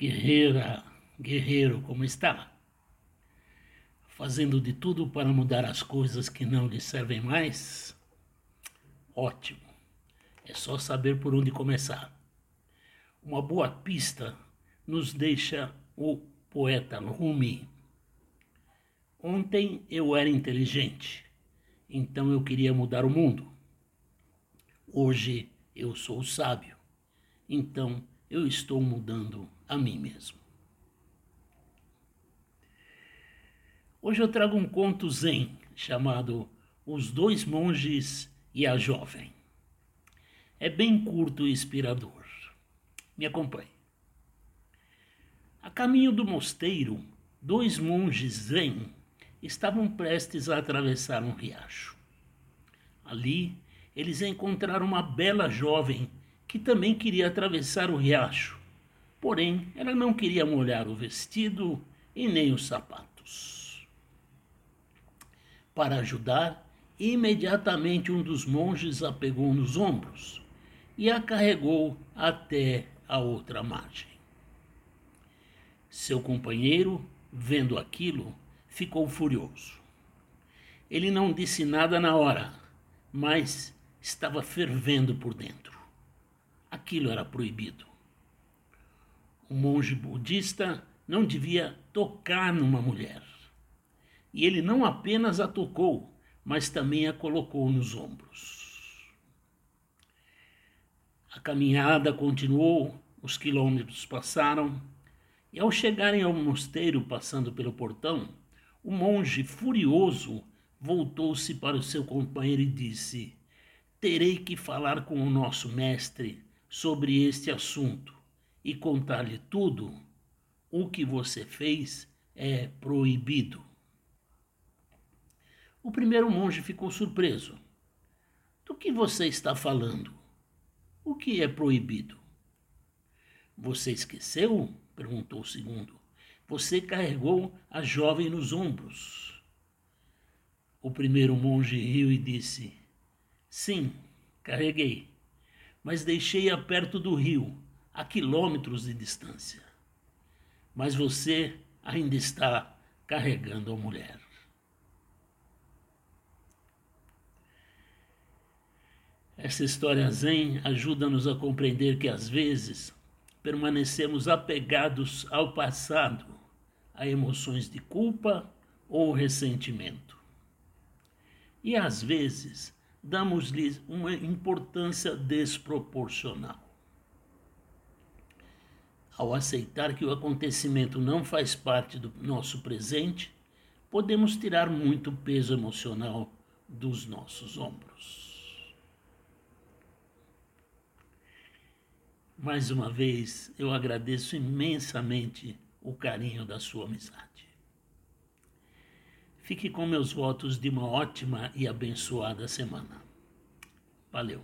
guerreira, guerreiro, como está? Fazendo de tudo para mudar as coisas que não lhe servem mais? Ótimo. É só saber por onde começar. Uma boa pista nos deixa o poeta Rumi. Ontem eu era inteligente, então eu queria mudar o mundo. Hoje eu sou sábio, então eu estou mudando a mim mesmo. Hoje eu trago um conto zen chamado Os Dois Monges e a Jovem. É bem curto e inspirador. Me acompanhe. A caminho do mosteiro, dois monges zen estavam prestes a atravessar um riacho. Ali, eles encontraram uma bela jovem que também queria atravessar o riacho, porém ela não queria molhar o vestido e nem os sapatos. Para ajudar, imediatamente um dos monges a pegou nos ombros e a carregou até a outra margem. Seu companheiro, vendo aquilo, ficou furioso. Ele não disse nada na hora, mas estava fervendo por dentro aquilo era proibido. O monge budista não devia tocar numa mulher. E ele não apenas a tocou, mas também a colocou nos ombros. A caminhada continuou, os quilômetros passaram, e ao chegarem ao mosteiro, passando pelo portão, o monge, furioso, voltou-se para o seu companheiro e disse: Terei que falar com o nosso mestre sobre este assunto e contar-lhe tudo, o que você fez é proibido. O primeiro monge ficou surpreso. Do que você está falando? O que é proibido? Você esqueceu? perguntou o segundo. Você carregou a jovem nos ombros. O primeiro monge riu e disse: Sim, carreguei mas deixei-a perto do rio, a quilômetros de distância. Mas você ainda está carregando a mulher. Essa história zen ajuda-nos a compreender que às vezes permanecemos apegados ao passado, a emoções de culpa ou ressentimento. E às vezes damos-lhes uma importância desproporcional. Ao aceitar que o acontecimento não faz parte do nosso presente, podemos tirar muito peso emocional dos nossos ombros. Mais uma vez, eu agradeço imensamente o carinho da sua amizade. Fique com meus votos de uma ótima e abençoada semana. Valeu.